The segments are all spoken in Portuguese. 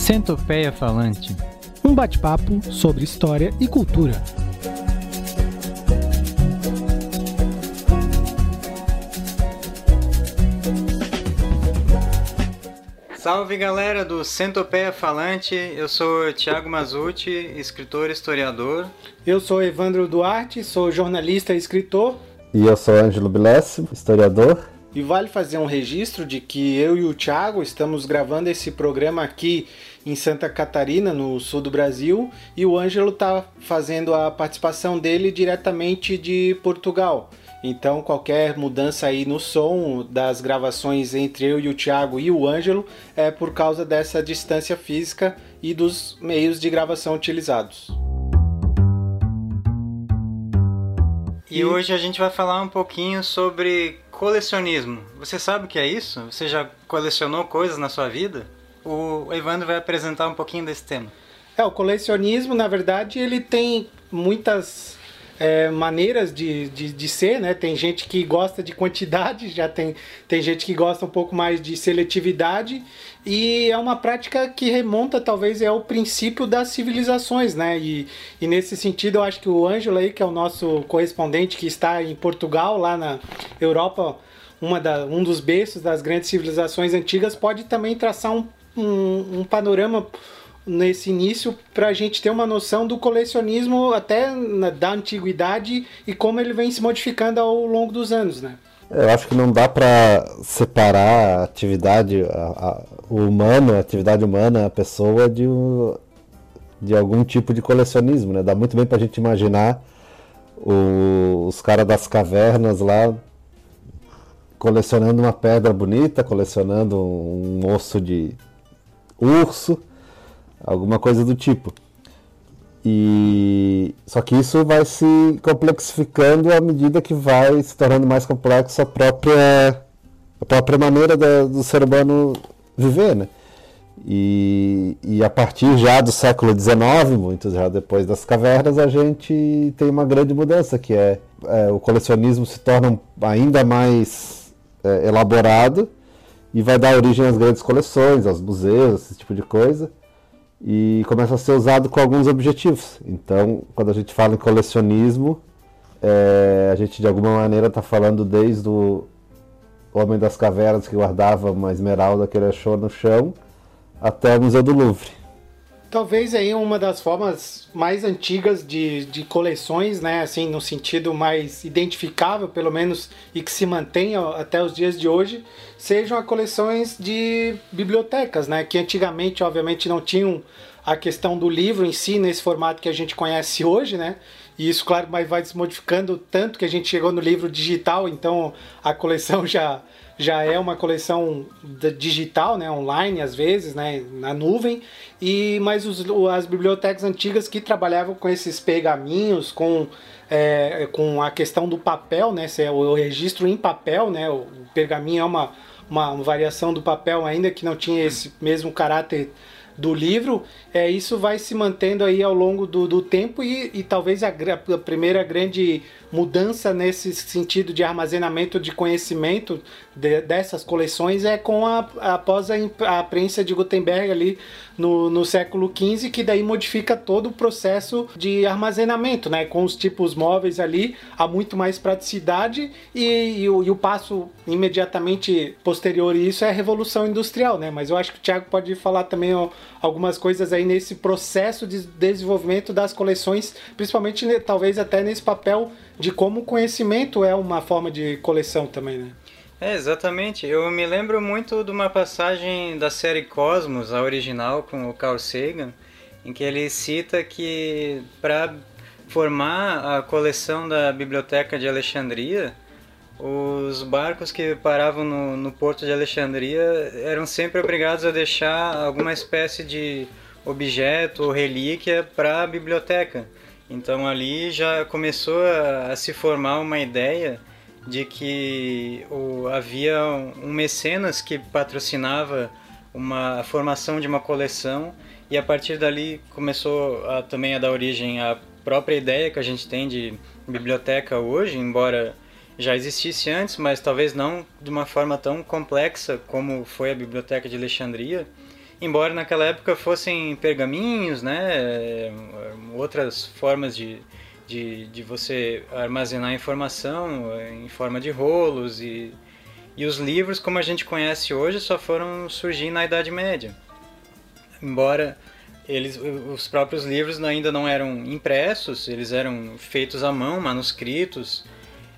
Centopeia Falante. Um bate-papo sobre história e cultura. Salve galera do Centopeia Falante, eu sou Thiago Mazuti, escritor e historiador. Eu sou Evandro Duarte, sou jornalista e escritor. E eu sou Ângelo Bilessi, historiador. E vale fazer um registro de que eu e o Thiago estamos gravando esse programa aqui em Santa Catarina, no sul do Brasil, e o Ângelo está fazendo a participação dele diretamente de Portugal. Então, qualquer mudança aí no som das gravações entre eu e o Thiago e o Ângelo é por causa dessa distância física e dos meios de gravação utilizados. E hoje a gente vai falar um pouquinho sobre colecionismo. Você sabe o que é isso? Você já colecionou coisas na sua vida? O Evandro vai apresentar um pouquinho desse tema. É, o colecionismo, na verdade, ele tem muitas é, maneiras de, de, de, ser, né? Tem gente que gosta de quantidade, já tem, tem gente que gosta um pouco mais de seletividade, e é uma prática que remonta talvez ao princípio das civilizações, né? E, e nesse sentido eu acho que o Ângelo aí, que é o nosso correspondente que está em Portugal, lá na Europa, uma da, um dos berços das grandes civilizações antigas, pode também traçar um, um, um panorama nesse início para a gente ter uma noção do colecionismo até na, da antiguidade e como ele vem se modificando ao longo dos anos, né? Eu acho que não dá para separar a atividade, a, a, o humano, a atividade humana, a pessoa de, de algum tipo de colecionismo, né? Dá muito bem para a gente imaginar o, os caras das cavernas lá colecionando uma pedra bonita, colecionando um osso de urso, alguma coisa do tipo. E só que isso vai se complexificando à medida que vai se tornando mais complexo a própria a própria maneira da, do ser humano viver, né? E, e, a partir já do século XIX, muito já depois das cavernas, a gente tem uma grande mudança, que é, é o colecionismo se torna ainda mais é, elaborado e vai dar origem às grandes coleções, aos museus, esse tipo de coisa e começa a ser usado com alguns objetivos. Então, quando a gente fala em colecionismo, é, a gente de alguma maneira está falando desde o Homem das Cavernas que guardava uma esmeralda que ele achou no chão, até o Museu do Louvre. Talvez aí uma das formas mais antigas de, de coleções, né, assim, no sentido mais identificável, pelo menos, e que se mantém até os dias de hoje, sejam as coleções de bibliotecas, né, que antigamente, obviamente, não tinham a questão do livro em si nesse formato que a gente conhece hoje, né, e isso, claro, vai se modificando tanto que a gente chegou no livro digital, então a coleção já já é uma coleção digital, né, online às vezes, né, na nuvem, e mas os, as bibliotecas antigas que trabalhavam com esses pergaminhos, com, é, com a questão do papel, né, é o registro em papel, né, o, pergaminho é uma, uma variação do papel ainda que não tinha esse mesmo caráter do livro, é, isso vai se mantendo aí ao longo do, do tempo e, e talvez a, a, primeira grande mudança nesse sentido de armazenamento de conhecimento de, dessas coleções é com a, após a, a prensa de Gutenberg ali no, no século XV, que daí modifica todo o processo de armazenamento, né? Com os tipos móveis ali, há muito mais praticidade e, e, o, e o passo imediatamente posterior a isso é a Revolução Industrial, né? Mas eu acho que o Thiago pode falar também algumas coisas aí nesse processo de desenvolvimento das coleções, principalmente né, talvez até nesse papel de como o conhecimento é uma forma de coleção também, né? É, exatamente. Eu me lembro muito de uma passagem da série Cosmos, a original, com o Carl Sagan, em que ele cita que para formar a coleção da Biblioteca de Alexandria, os barcos que paravam no, no porto de Alexandria eram sempre obrigados a deixar alguma espécie de objeto ou relíquia para a biblioteca. Então ali já começou a, a se formar uma ideia de que o, havia um, mecenas que patrocinava uma a formação de uma coleção e a partir dali começou a, também a dar origem à própria ideia que a gente tem de biblioteca hoje, embora já existisse antes, mas talvez não de uma forma tão complexa como foi a biblioteca de Alexandria. embora naquela época fossem pergaminhos, né, outras formas de, de, de você armazenar informação em forma de rolos e, e os livros como a gente conhece hoje só foram surgir na Idade Média. Embora eles, os próprios livros ainda não eram impressos, eles eram feitos à mão, manuscritos.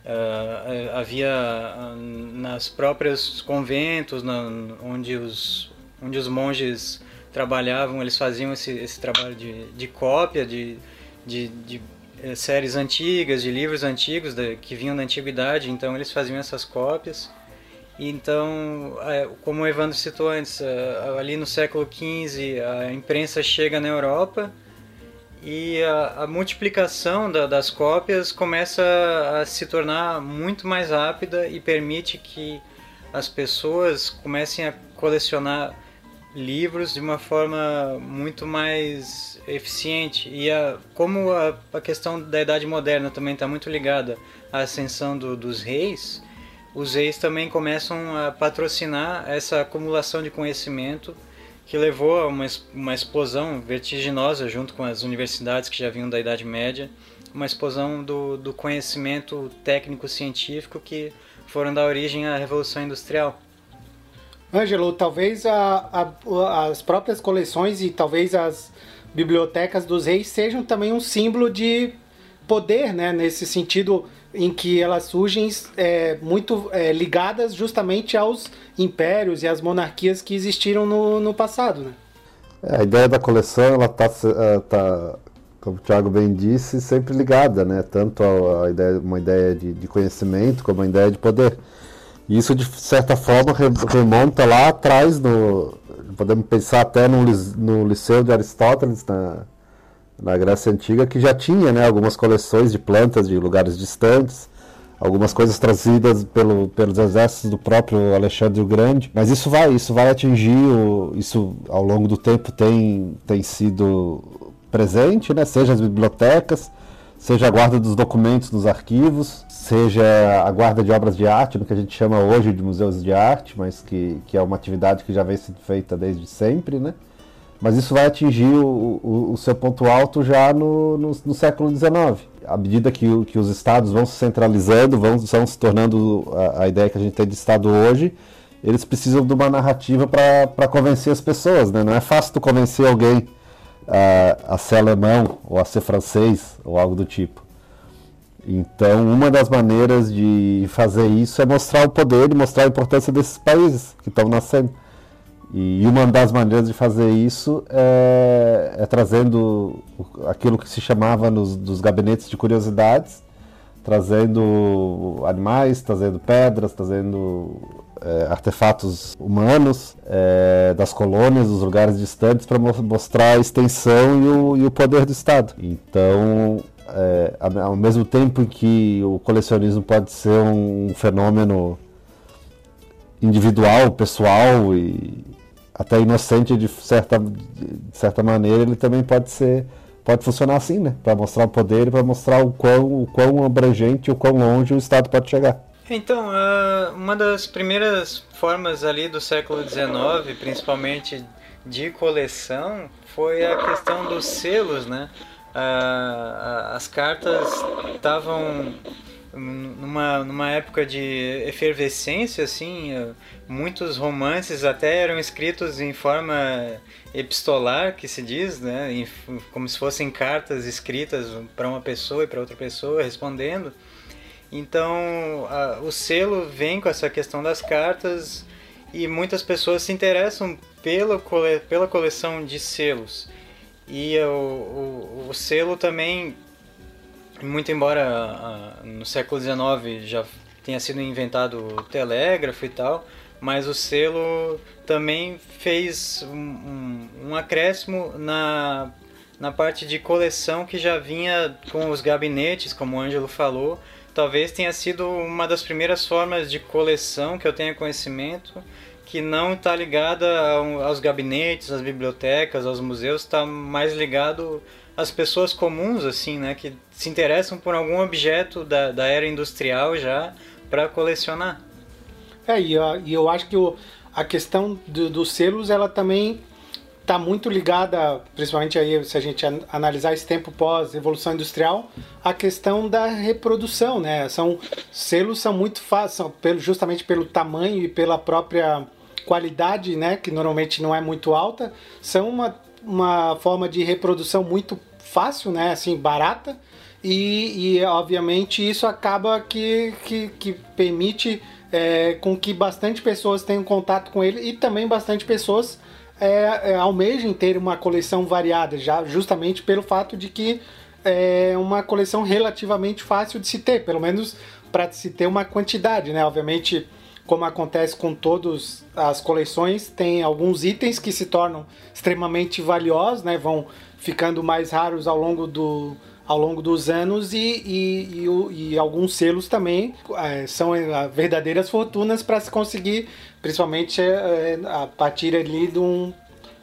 Uh, havia uh, nas próprias conventos, na, onde, os, onde os monges trabalhavam, eles faziam esse, esse trabalho de, de cópia de, de, de eh, séries antigas, de livros antigos que vinham da antiguidade, então eles faziam essas cópias. Então, é, como o Evandro citou antes, é, ali no século XV a imprensa chega na Europa e a, a multiplicação da, das cópias começa a se tornar muito mais rápida e permite que as pessoas comecem a colecionar livros de uma forma muito mais eficiente. E a, como a, a questão da Idade Moderna também está muito ligada à ascensão do, dos reis, os reis também começam a patrocinar essa acumulação de conhecimento que levou a uma, uma explosão vertiginosa junto com as universidades que já vinham da Idade Média, uma explosão do, do conhecimento técnico-científico que foram dar origem à Revolução Industrial. Ângelo, talvez a, a, as próprias coleções e talvez as bibliotecas dos reis sejam também um símbolo de poder, né? Nesse sentido em que elas surgem é, muito é, ligadas justamente aos impérios e às monarquias que existiram no, no passado. Né? É, a ideia da coleção ela está, é, tá, como o Thiago bem disse, sempre ligada, né? tanto a, a ideia, uma ideia de, de, conhecimento como a ideia de poder. E isso, de certa forma, remonta lá atrás, no, podemos pensar até no, no Liceu de Aristóteles, na, na Grécia Antiga, que já tinha né, algumas coleções de plantas de lugares distantes, algumas coisas trazidas pelo, pelos exércitos do próprio Alexandre o Grande. Mas isso vai, isso vai atingir, o, isso ao longo do tempo tem, tem sido presente, né, seja as bibliotecas, seja a guarda dos documentos nos arquivos, seja a guarda de obras de arte, no que a gente chama hoje de museus de arte, mas que, que é uma atividade que já vem sendo feita desde sempre, né? Mas isso vai atingir o, o, o seu ponto alto já no, no, no, século XIX. À medida que, que os estados vão se centralizando, vão, vão se tornando a, a ideia que a gente tem de estado hoje, eles precisam de uma narrativa para convencer as pessoas. Né? Não é fácil tu convencer alguém a, a ser alemão ou a ser francês ou algo do tipo. Então, uma das maneiras de fazer isso é mostrar o poder e mostrar a importância desses países que estão nascendo. E uma das maneiras de fazer isso é, é trazendo aquilo que se chamava nos, dos gabinetes de curiosidades, trazendo animais, trazendo pedras, trazendo é, artefatos humanos é, das colônias, dos lugares distantes, para mostrar a extensão e o, e o, poder do Estado. Então, é, ao mesmo tempo em que o colecionismo pode ser um fenômeno individual, pessoal e até inocente de certa, de certa maneira, ele também pode ser pode funcionar assim, né? Para mostrar o poder e para mostrar o quão, o quão abrangente, o quão longe o Estado pode chegar. Então, uma das primeiras formas ali do século XIX, principalmente de coleção, foi a questão dos selos, né? As cartas estavam numa, numa época de efervescência, assim, eh, muitos romances até eram escritos em forma epistolar, que se diz, né, em, como se fossem cartas escritas para uma pessoa e para outra pessoa respondendo. Então, a, o selo vem com essa questão das cartas e muitas pessoas se interessam pela, cole, pela coleção de selos. E o, o, o selo também muito embora no século XIX já tenha sido inventado o telégrafo e tal, mas o selo também fez um, um, um acréscimo na, na parte de coleção que já vinha com os gabinetes, como o Ângelo falou. Talvez tenha sido uma das primeiras formas de coleção que eu tenha conhecimento que não está ligada aos gabinetes, às bibliotecas, aos museus, está mais ligado às pessoas comuns, assim, né, que se interessam por algum objeto da, da era industrial já para colecionar. É, e, e, eu acho que o, a questão do, dos selos, ela também está muito ligada, principalmente aí se a gente analisar esse tempo pós Revolução Industrial, a questão da reprodução, né? São selos são muito fáceis, justamente pelo tamanho e pela própria qualidade, né, que normalmente não é muito alta, são uma, uma forma de reprodução muito fácil, né, assim, barata, e, e obviamente isso acaba que, que, que permite é, com que bastante pessoas tenham contato com ele e também bastante pessoas é, é, almejem ter uma coleção variada, já justamente pelo fato de que é uma coleção relativamente fácil de se ter, pelo menos para se ter uma quantidade, né? Obviamente como acontece com todas as coleções, tem alguns itens que se tornam extremamente valiosos, né? vão ficando mais raros ao longo, do, ao longo dos anos e, e, e, e alguns selos também é, são é, verdadeiras fortunas para se conseguir, principalmente é, a partir ali de um,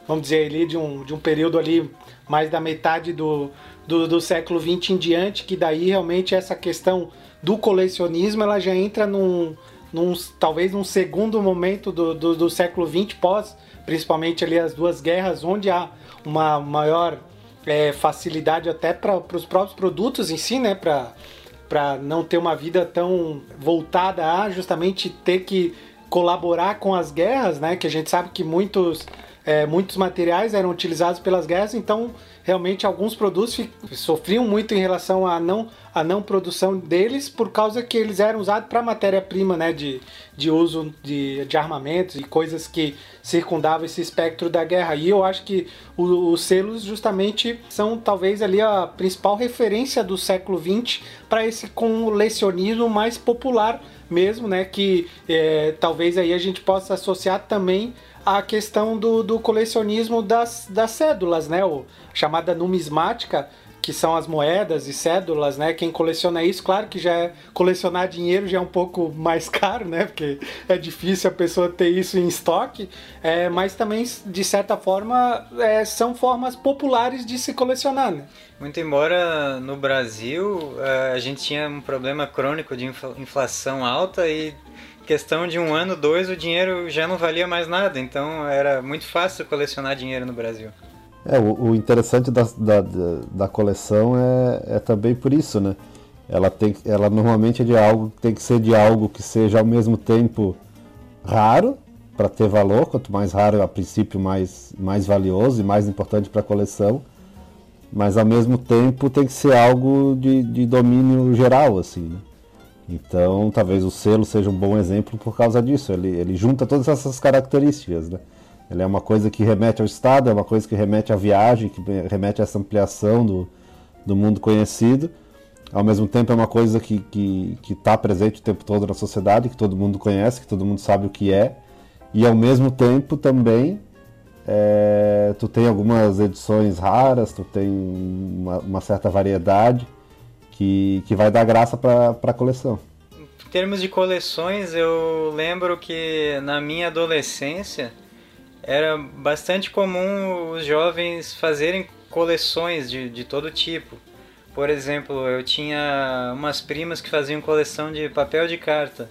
vamos dizer ali, de um, de um período ali mais da metade do, do, do século XX em diante, que daí realmente essa questão do colecionismo ela já entra num num, talvez num segundo momento do, do, do século XX, pós, principalmente ali as duas guerras, onde há uma maior é, facilidade até para os próprios produtos em si, né? Para não ter uma vida tão voltada a justamente ter que colaborar com as guerras, né? Que a gente sabe que muitos, é, muitos materiais eram utilizados pelas guerras, então realmente alguns produtos sofriam muito em relação à não, à não produção deles por causa que eles eram usados para matéria-prima né, de, de uso de, de armamentos e coisas que circundavam esse espectro da guerra. E eu acho que o, os selos justamente são talvez ali a principal referência do século XX para esse colecionismo mais popular mesmo, né? Que é, talvez aí a gente possa associar também a questão do, do colecionismo das, das cédulas, né? O, chamada numismática, que são as moedas e cédulas, né? Quem coleciona isso, claro que já é, colecionar dinheiro já é um pouco mais caro, né? Porque é difícil a pessoa ter isso em estoque, é, mas também, de certa forma, é, são formas populares de se colecionar, né? Muito embora no Brasil é, a gente tinha um problema crônico de inflação alta e questão de um ano, dois, o dinheiro já não valia mais nada. Então era muito fácil colecionar dinheiro no Brasil. É, o, o interessante da, da, da, coleção é, é também por isso, né? Ela, tem, ela normalmente é de algo, tem que ser de algo que seja ao mesmo tempo raro para ter valor, quanto mais raro a princípio mais, mais valioso e mais importante para a coleção, mas ao mesmo tempo tem que ser algo de, de domínio geral, assim, né? Então, talvez o selo seja um bom exemplo por causa disso. Ele, ele junta todas essas características, né? Ele é uma coisa que remete ao Estado, é uma coisa que remete à viagem, que remete a essa ampliação do, do mundo conhecido. Ao mesmo tempo, é uma coisa que está que, que tá presente o tempo todo na sociedade, que todo mundo conhece, que todo mundo sabe o que é. E ao mesmo tempo também é, tu tem algumas edições raras, tu tem uma, uma certa variedade que, que vai dar graça para a coleção. Em termos de coleções, eu lembro que na minha adolescência era bastante comum os jovens fazerem coleções de, de todo tipo. Por exemplo, eu tinha umas primas que faziam coleção de papel de carta.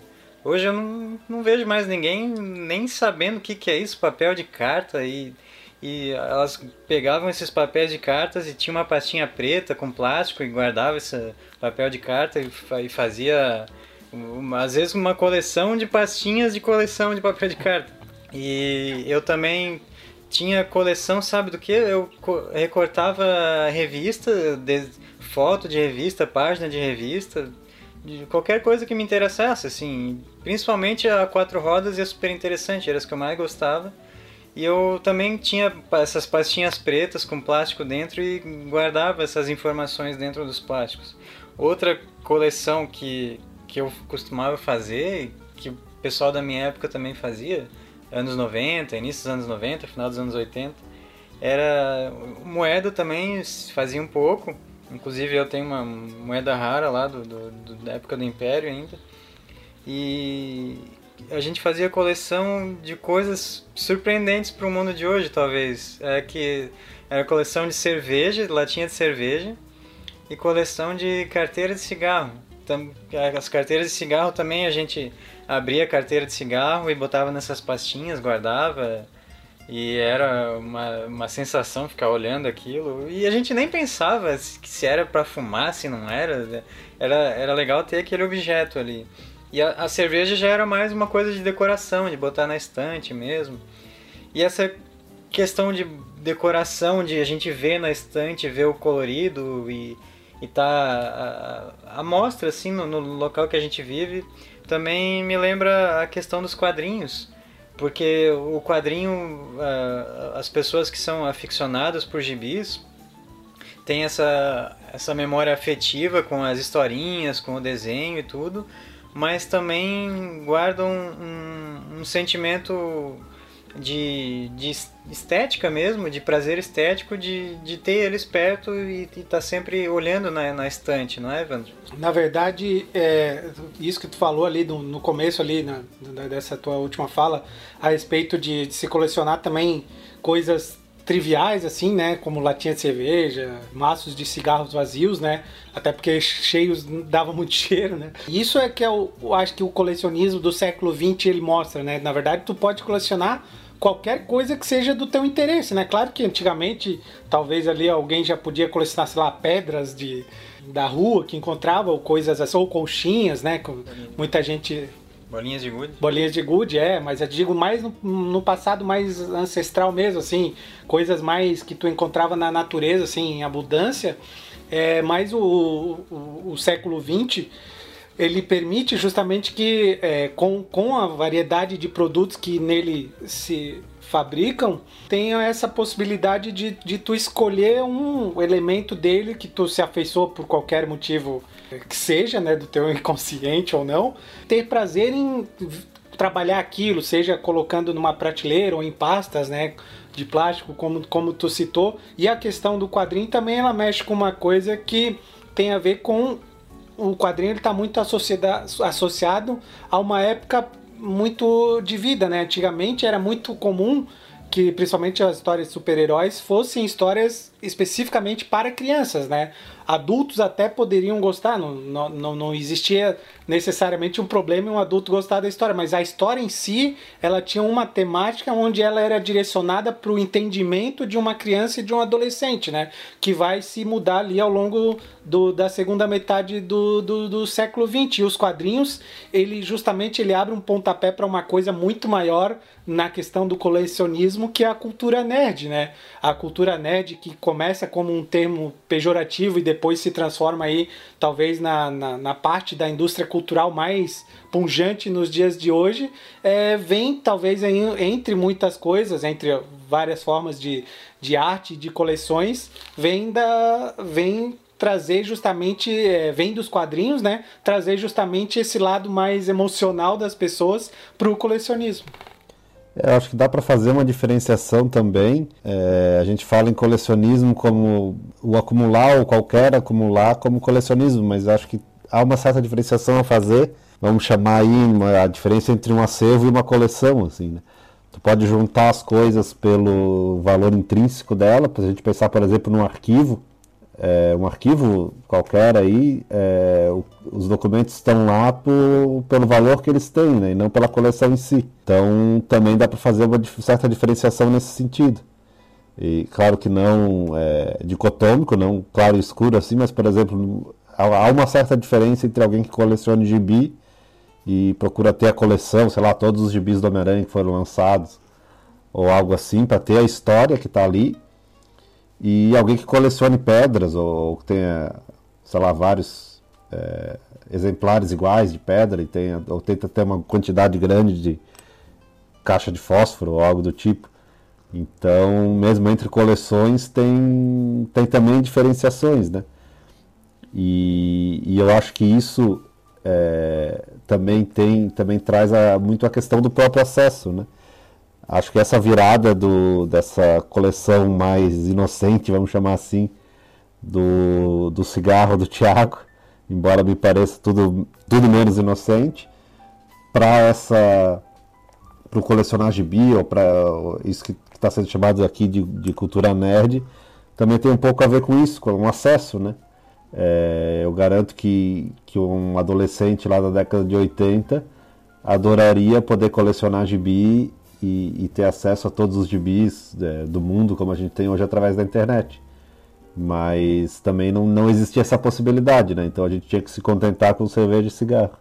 Hoje eu não, não vejo mais ninguém nem sabendo o que, que é isso, papel de carta. E e elas pegavam esses papéis de cartas e tinha uma pastinha preta com plástico e guardava esse papel de carta e fazia às vezes uma coleção de pastinhas de coleção de papel de carta. E eu também tinha coleção, sabe do que? Eu recortava revista, foto de revista, página de revista, de qualquer coisa que me interessasse, assim, principalmente a quatro rodas e a super interessante, eram as que eu mais gostava. E eu também tinha essas pastinhas pretas com plástico dentro e guardava essas informações dentro dos plásticos. Outra coleção que, que eu costumava fazer, que o pessoal da minha época também fazia, anos 90, início dos anos 90, final dos anos 80, era moeda também, fazia um pouco. Inclusive eu tenho uma moeda rara lá do, do, do da época do Império ainda. E a gente fazia coleção de coisas surpreendentes para o mundo de hoje, talvez. É que era coleção de cerveja, latinha de cerveja, e coleção de carteira de cigarro. As carteiras de cigarro também a gente abria a carteira de cigarro e botava nessas pastinhas, guardava. E era uma, uma sensação ficar olhando aquilo. E a gente nem pensava se, se era para fumar, se não era. era. Era legal ter aquele objeto ali. E a, a, cerveja já era mais uma coisa de decoração, de botar na estante mesmo. E essa questão de decoração, de a gente ver na estante, ver o colorido e, e tá a, a mostra assim no, no local que a gente vive, também me lembra a questão dos quadrinhos porque o quadrinho, as pessoas que são aficionadas por gibis têm essa, essa memória afetiva com as historinhas, com o desenho e tudo, mas também guardam um, um sentimento de, de estética mesmo, de prazer estético, de, de ter eles perto e estar tá sempre olhando na, na estante, não é, Evandro? Na verdade, é, isso que tu falou ali no, no começo ali, na, dessa tua última fala, a respeito de, de se colecionar também coisas triviais, assim, né? Como latinha de cerveja, maços de cigarros vazios, né? Até porque cheios dava muito cheiro, né? Isso é que é eu acho que o colecionismo do século XX ele mostra, né? Na verdade, tu pode colecionar qualquer coisa que seja do teu interesse, né? Claro que antigamente, talvez ali alguém já podia colecionar, sei lá, pedras de, da rua que encontrava, ou coisas assim, ou colchinhas, né? Muita gente Bolinhas de gude? Bolinhas de gude, é, mas eu digo mais no, no, passado mais ancestral mesmo, assim, coisas mais que tu encontrava na natureza, assim, em abundância. É, mas o, o, o século XX, ele permite justamente que, é, com, com a variedade de produtos que nele se fabricam, tenha essa possibilidade de, de tu escolher um elemento dele que tu se afeiçoou por qualquer motivo que seja, né, do teu inconsciente ou não, ter prazer em trabalhar aquilo, seja colocando numa prateleira ou em pastas, né, de plástico, como, como tu citou. E a questão do quadrinho também ela mexe com uma coisa que tem a ver com o quadrinho está muito associado a uma época muito de vida, né? Antigamente era muito comum que principalmente as histórias de super-heróis fossem histórias especificamente para crianças, né? Adultos até poderiam gostar, não, não, não existia necessariamente um problema em um adulto gostar da história, mas a história em si, ela tinha uma temática onde ela era direcionada para o entendimento de uma criança e de um adolescente, né? Que vai se mudar ali ao longo do, da segunda metade do, do, do século XX. E os quadrinhos, ele justamente ele abre um pontapé para uma coisa muito maior na questão do colecionismo, que é a cultura nerd, né? A cultura nerd que começa como um termo pejorativo e depois se transforma aí, talvez, na, na, na parte da indústria cultural mais punjante nos dias de hoje, é, vem talvez aí, entre muitas coisas, entre várias formas de, de arte, de coleções, vem da. vem trazer justamente, é, vem dos quadrinhos, né? Trazer justamente esse lado mais emocional das pessoas para o colecionismo. Eu acho que dá para fazer uma diferenciação também. É, a gente fala em colecionismo como o acumular ou qualquer acumular como colecionismo, mas acho que há uma certa diferenciação a fazer. Vamos chamar aí uma, a diferença entre um acervo e uma coleção, assim, né? Tu pode juntar as coisas pelo valor intrínseco dela, para a gente pensar, por exemplo, num arquivo é, um arquivo qualquer aí, é, os documentos estão lá pelo valor que eles têm, né, e não pela coleção em si. Então também dá para fazer uma certa diferenciação nesse sentido. E claro que não é, dicotômico, não claro e escuro assim, mas por exemplo, há uma certa diferença entre alguém que coleciona gibi e procura ter a coleção, sei lá, todos os gibis do Homem-Aranha que foram lançados, ou algo assim, para ter a história que está ali, e alguém que colecione pedras ou, que tenha, sei lá, vários é, exemplares iguais de pedra e tenha, ou tenta ter uma quantidade grande de caixa de fósforo ou algo do tipo. Então, mesmo entre coleções tem, tem também diferenciações, né? E, e eu acho que isso é, também tem também traz a, muito a questão do próprio acesso, né? Acho que essa virada do, dessa coleção mais inocente, vamos chamar assim, do, do cigarro do Tiago, embora me pareça tudo, tudo menos inocente, para essa para o colecionar gibi ou para isso que está sendo chamado aqui de, de, cultura nerd, também tem um pouco a ver com isso, com um acesso, né? É, eu garanto que, que um adolescente lá da década de 80 adoraria poder colecionar gibi e, e ter acesso a todos os gibis é, do mundo como a gente tem hoje através da internet. Mas também não, não existia essa possibilidade, né? Então a gente tinha que se contentar com cerveja e cigarro.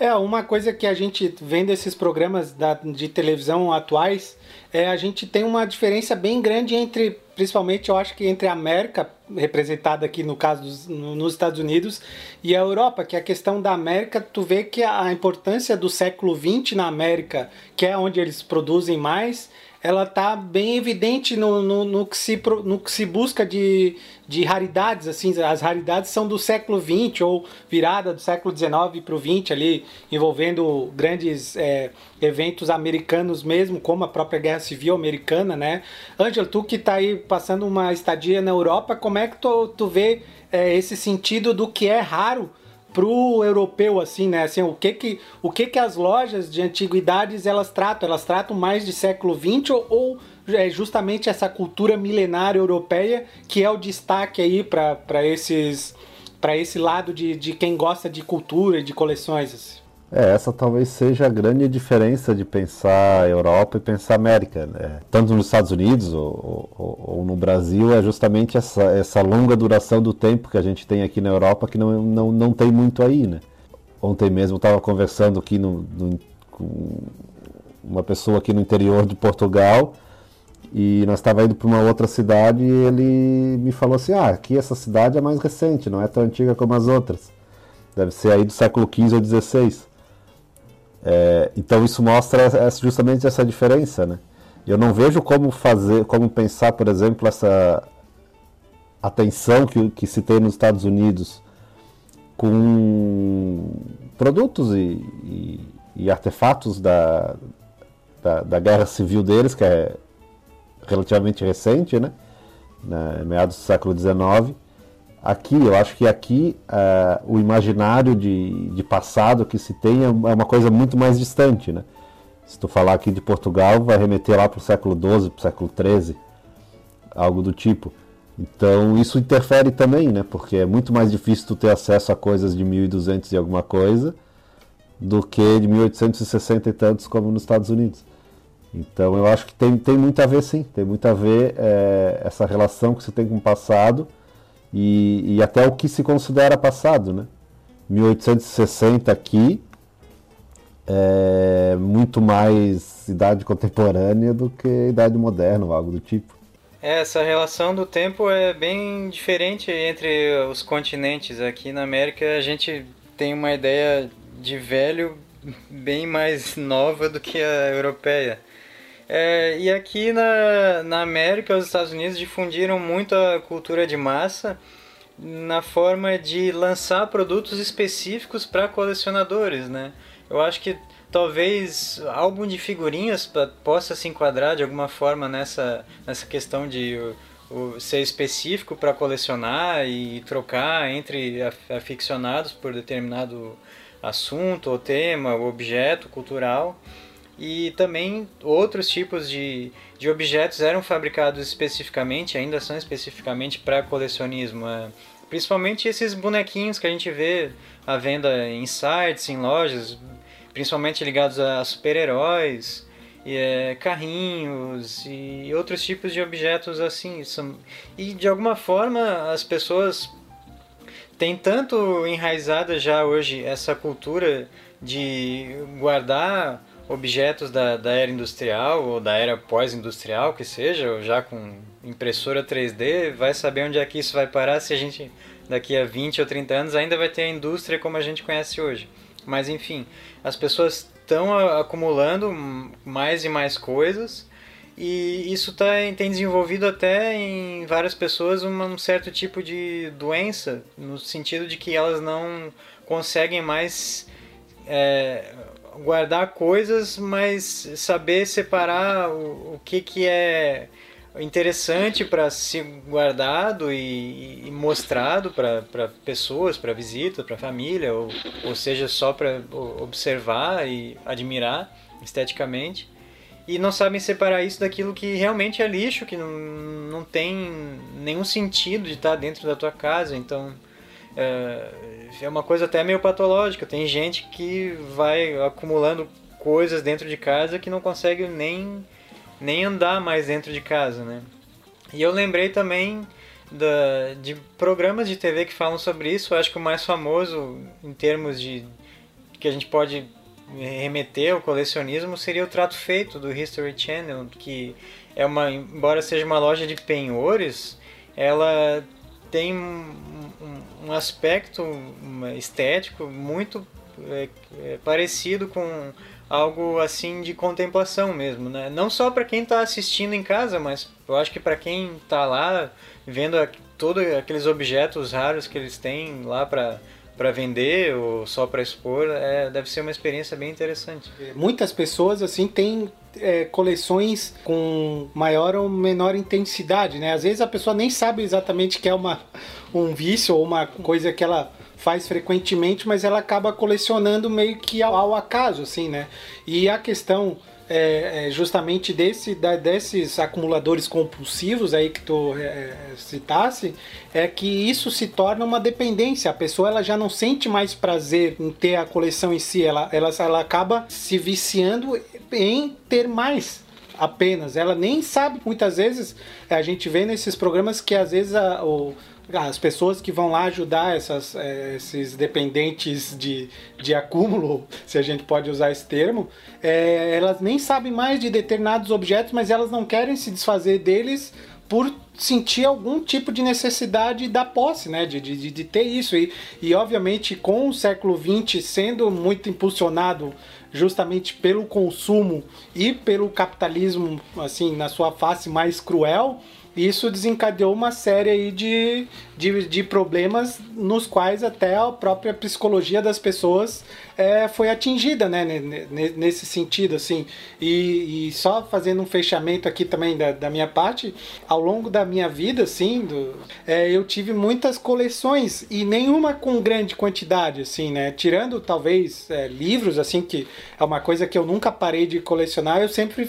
É, uma coisa que a gente vendo esses programas da, de televisão atuais, é a gente tem uma diferença bem grande entre, principalmente eu acho que entre a América, representada aqui no caso dos, no, nos Estados Unidos, e a Europa, que é a questão da América, tu vê que a importância do século XX na América, que é onde eles produzem mais, ela tá bem evidente no, no, no, que, se, no que se busca de, de raridades, assim, as raridades são do século XX ou virada do século XIX para o XX ali, envolvendo grandes é, eventos americanos mesmo, como a própria Guerra Civil Americana, né? Ângelo, tu que está aí passando uma estadia na Europa, como é que tu, tu vê é, esse sentido do que é raro pro europeu assim, né? Assim, o que que o que que as lojas de antiguidades elas tratam? Elas tratam mais de século XX ou, ou é justamente essa cultura milenária europeia que é o destaque aí para esses para esse lado de, de quem gosta de cultura e de coleções? Assim? É, essa talvez seja a grande diferença de pensar Europa e pensar América. Né? Tanto nos Estados Unidos ou, ou, ou, no Brasil, é justamente essa, essa longa duração do tempo que a gente tem aqui na Europa que não, não, não tem muito aí. Né? Ontem mesmo estava conversando aqui no, no, com uma pessoa aqui no interior de Portugal e nós estávamos indo para uma outra cidade e ele me falou assim: ah, aqui essa cidade é mais recente, não é tão antiga como as outras. Deve ser aí do século XV ou XVI. É, então isso mostra justamente essa diferença, né? Eu não vejo como fazer, como pensar, por exemplo, essa atenção que, que se tem nos Estados Unidos com produtos e, e, e artefatos da, da, da, guerra civil deles, que é relativamente recente, né? Na, meados do século XIX Aqui, eu acho que aqui uh, o imaginário de, de passado que se tem é, é uma coisa muito mais distante, né? Se tu falar aqui de Portugal, vai remeter lá para o século XII, para o século XIII, algo do tipo. Então isso interfere também, né? Porque é muito mais difícil tu ter acesso a coisas de 1200 e alguma coisa do que de 1860 e tantos como nos Estados Unidos. Então eu acho que tem, tem muito a ver sim, tem muito a ver é, essa relação que você tem com o passado e, e até o que se considera passado, né? 1860 aqui é muito mais idade contemporânea do que idade moderna ou algo do tipo. Essa relação do tempo é bem diferente entre os continentes. Aqui na América a gente tem uma ideia de velho bem mais nova do que a europeia. É, e aqui na, na América, os Estados Unidos difundiram muito a cultura de massa na forma de lançar produtos específicos para colecionadores, né? Eu acho que talvez álbum de figurinhas possa se enquadrar de alguma forma nessa, nessa questão de o, o ser específico para colecionar e trocar entre aficionados por determinado assunto ou tema, ou objeto cultural e também outros tipos de, de objetos eram fabricados especificamente, ainda são especificamente para colecionismo. É, principalmente esses bonequinhos que a gente vê à venda em sites, em lojas, principalmente ligados a super-heróis, é, carrinhos e outros tipos de objetos assim. São, e de alguma forma as pessoas têm tanto enraizada já hoje essa cultura de guardar objetos da, da era industrial ou da era pós-industrial, que seja, ou já com impressora 3D, vai saber onde é que isso vai parar se a gente daqui a 20 ou 30 anos ainda vai ter a indústria como a gente conhece hoje. Mas enfim, as pessoas estão acumulando mais e mais coisas e isso tá, tem desenvolvido até em várias pessoas um certo tipo de doença, no sentido de que elas não conseguem mais é, guardar coisas, mas saber separar o, o que, que é interessante para ser guardado e, e mostrado para pessoas, para visita, para família, ou, ou seja, só para observar e admirar esteticamente. E não sabem separar isso daquilo que realmente é lixo, que não, não tem nenhum sentido de estar dentro da tua casa. Então, é, é uma coisa até meio patológica. Tem gente que vai acumulando coisas dentro de casa que não consegue nem, nem andar mais dentro de casa, né? E eu lembrei também da, de programas de TV que falam sobre isso. Eu acho que o mais famoso em termos de que a gente pode remeter ao colecionismo seria o Trato Feito do History Channel, que é uma, embora seja uma loja de penhores, ela tem um, um aspecto estético muito é, é, parecido com algo assim de contemplação mesmo, né? Não só para quem está assistindo em casa, mas eu acho que para quem está lá vendo todos aqueles objetos raros que eles têm lá para para vender ou só para expor, é, deve ser uma experiência bem interessante. Muitas pessoas assim têm é, coleções com maior ou menor intensidade, né? Às vezes a pessoa nem sabe exatamente que é uma, um vício ou uma coisa que ela faz frequentemente, mas ela acaba colecionando meio que ao, ao acaso, assim, né? E a questão é, é, justamente desse, da, desses acumuladores compulsivos aí que tu é, é, citasse, é que isso se torna uma dependência. A pessoa ela já não sente mais prazer em ter a coleção em si, ela, ela, ela acaba se viciando em ter mais apenas. Ela nem sabe, muitas vezes, a gente vê nesses programas que às vezes a, o, as pessoas que vão lá ajudar essas, é, esses dependentes de, de acúmulo, se a gente pode usar esse termo, é, elas nem sabem mais de determinados objetos, mas elas não querem se desfazer deles por sentir algum tipo de necessidade da posse, né? De, de, de ter isso. E, e, obviamente, com o século XX sendo muito impulsionado justamente pelo consumo e pelo capitalismo, assim, na sua face mais cruel, isso desencadeou uma série aí de, de, de, problemas nos quais até a própria psicologia das pessoas é, foi atingida, né, nesse sentido, assim. E, e, só fazendo um fechamento aqui também da, da minha parte, ao longo da minha vida, assim, do, é, eu tive muitas coleções e nenhuma com grande quantidade, assim, né, tirando talvez é, livros, assim, que é uma coisa que eu nunca parei de colecionar, eu sempre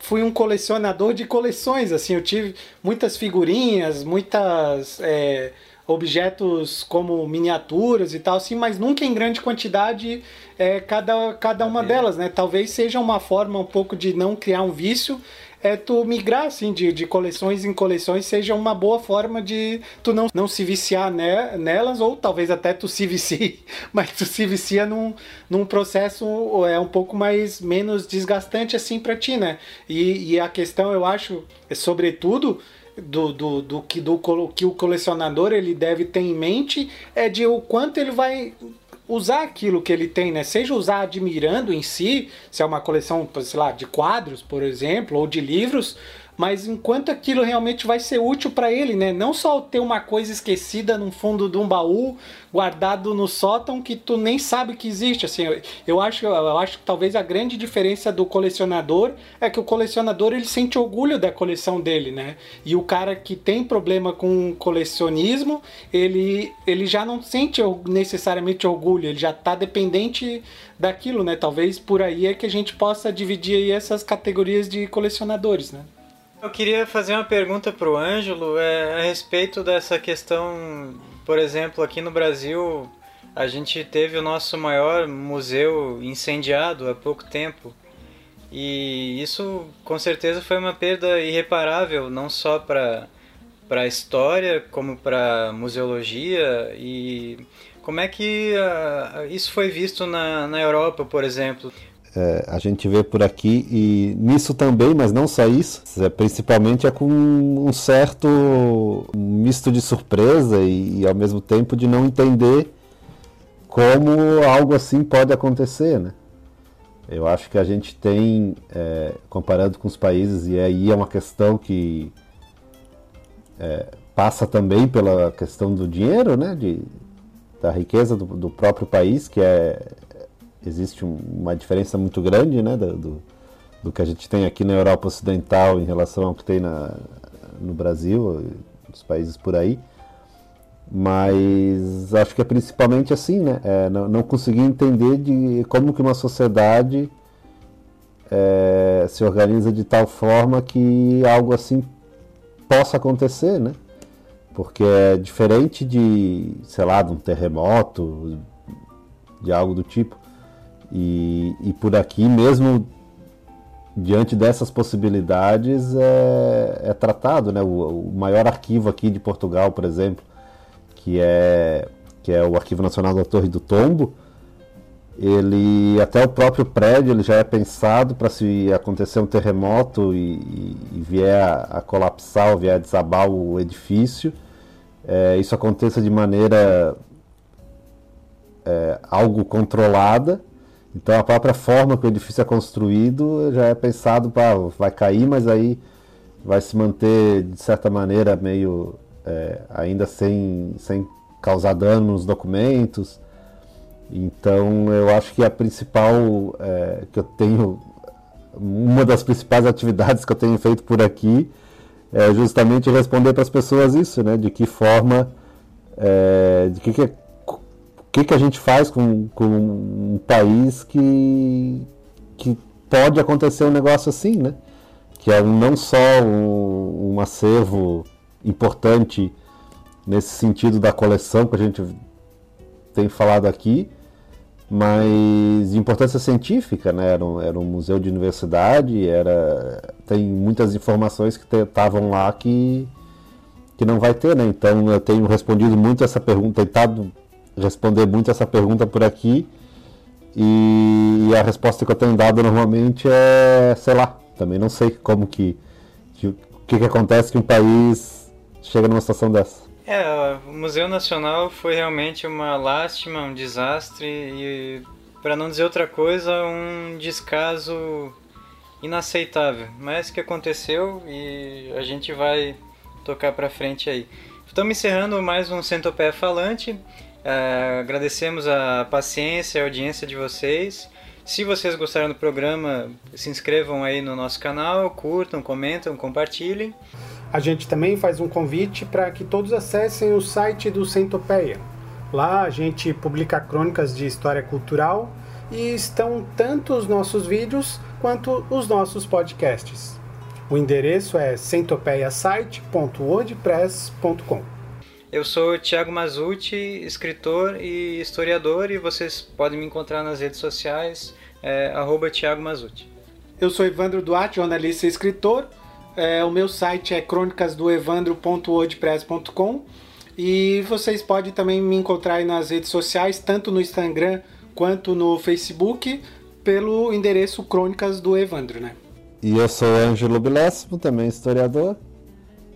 fui um colecionador de coleções, assim, eu tive muitas figurinhas, muitas é, objetos como miniaturas e tal, assim, mas nunca em grande quantidade é, cada, cada uma delas, né? Talvez seja uma forma um pouco de não criar um vício é tu migrar assim de, de coleções em coleções seja uma boa forma de tu não, não se viciar ne, nelas ou talvez até tu se vicie, mas tu se vicia num, num processo é um pouco mais menos desgastante assim para ti, né? E, e a questão eu acho é sobretudo do, do, do, que, do que o colecionador ele deve ter em mente é de o quanto ele vai usar aquilo que ele tem, né? Seja usar admirando em si, se é uma coleção, sei lá, de quadros, por exemplo, ou de livros, mas enquanto aquilo realmente vai ser útil para ele, né? Não só ter uma coisa esquecida no fundo de um baú, guardado no sótão que tu nem sabe que existe, assim. Eu, eu acho, eu acho que talvez a grande diferença do colecionador é que o colecionador ele sente orgulho da coleção dele, né? E o cara que tem problema com colecionismo, ele ele já não sente necessariamente orgulho, ele já está dependente daquilo, né? Talvez por aí é que a gente possa dividir essas categorias de colecionadores, né? Eu queria fazer uma pergunta para o Ângelo é, a respeito dessa questão, por exemplo, aqui no Brasil a gente teve o nosso maior museu incendiado há pouco tempo e isso com certeza foi uma perda irreparável, não só para para a história como para museologia e como é que uh, isso foi visto na, na Europa, por exemplo? É, a gente vê por aqui e nisso também, mas não só isso, é, principalmente é com um certo misto de surpresa e, e, ao mesmo tempo de não entender como algo assim pode acontecer, né? Eu acho que a gente tem, é, comparando com os países, e aí é uma questão que é, passa também pela questão do dinheiro, né? De, da riqueza do, do próprio país, que é existe uma diferença muito grande né, do, do que a gente tem aqui na Europa Ocidental em relação ao que tem na, no Brasil, nos países por aí. Mas acho que é principalmente assim, né? É, não, não conseguir entender de como que uma sociedade é, se organiza de tal forma que algo assim possa acontecer, né? Porque é diferente de, sei lá, de um terremoto, de algo do tipo E, e por aqui, mesmo diante dessas possibilidades, é, é tratado. Né? O, o, maior arquivo aqui de Portugal, por exemplo, que é, que é o Arquivo Nacional da Torre do Tombo, ele até o próprio prédio ele já é pensado para se acontecer um terremoto e, e vier a, a, colapsar ou vier a desabar o edifício, é, isso aconteça de maneira é, algo controlada. Então a própria forma que o edifício é construído já é pensado para vai cair, mas aí vai se manter de certa maneira meio é, ainda sem, sem causar dano nos documentos. Então eu acho que a principal é, que eu tenho, uma das principais atividades que eu tenho feito por aqui é justamente responder para as pessoas isso, né? De que forma, é, de que, que, que, que a gente faz com, com um país que, que pode acontecer um negócio assim, né? Que é não só um, um acervo importante nesse sentido da coleção que a gente tem falado aqui, mas de importância científica, né? Era um, era um museu de universidade, era tem muitas informações que estavam lá que que não vai ter, né? Então eu tenho respondido muito essa pergunta, tentado responder muito essa pergunta por aqui e a resposta que eu tenho dado normalmente é, sei lá, também não sei como que, o que, que acontece que um país chega numa situação dessa. É, o Museu Nacional foi realmente uma lástima, um desastre e, para não dizer outra coisa, um descaso inaceitável. Mas que aconteceu e a gente vai tocar para frente aí. Estamos encerrando mais um Centopé Falante. Uh, agradecemos a paciência e a audiência de vocês. Se vocês gostaram do programa, se inscrevam aí no nosso canal, curtam, comentam, compartilhem. A gente também faz um convite para que todos acessem o site do Centopeia. Lá a gente publica crônicas de história cultural e estão tanto os nossos vídeos quanto os nossos podcasts. O endereço é centopeiasite.wordpress.com. Eu sou Thiago Mazuti, escritor e historiador, e vocês podem me encontrar nas redes sociais, é, Thiago Mazuti. Eu sou Evandro Duarte, jornalista e escritor. É, o meu site é crônicasdoevandro.wordpress.com e vocês podem também me encontrar nas redes sociais, tanto no Instagram quanto no Facebook, pelo endereço Crônicas do Evandro, né? E eu sou Ângelo Bilésimo, também historiador,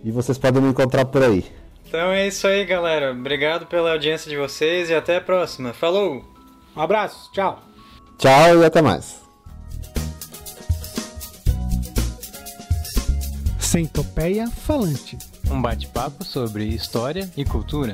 e vocês podem me encontrar por aí. Então é isso aí, galera. Obrigado pela audiência de vocês e até a próxima. Falou! Um abraço, tchau! Tchau e até mais. Centopeia Falante. Um bate-papo sobre história e cultura.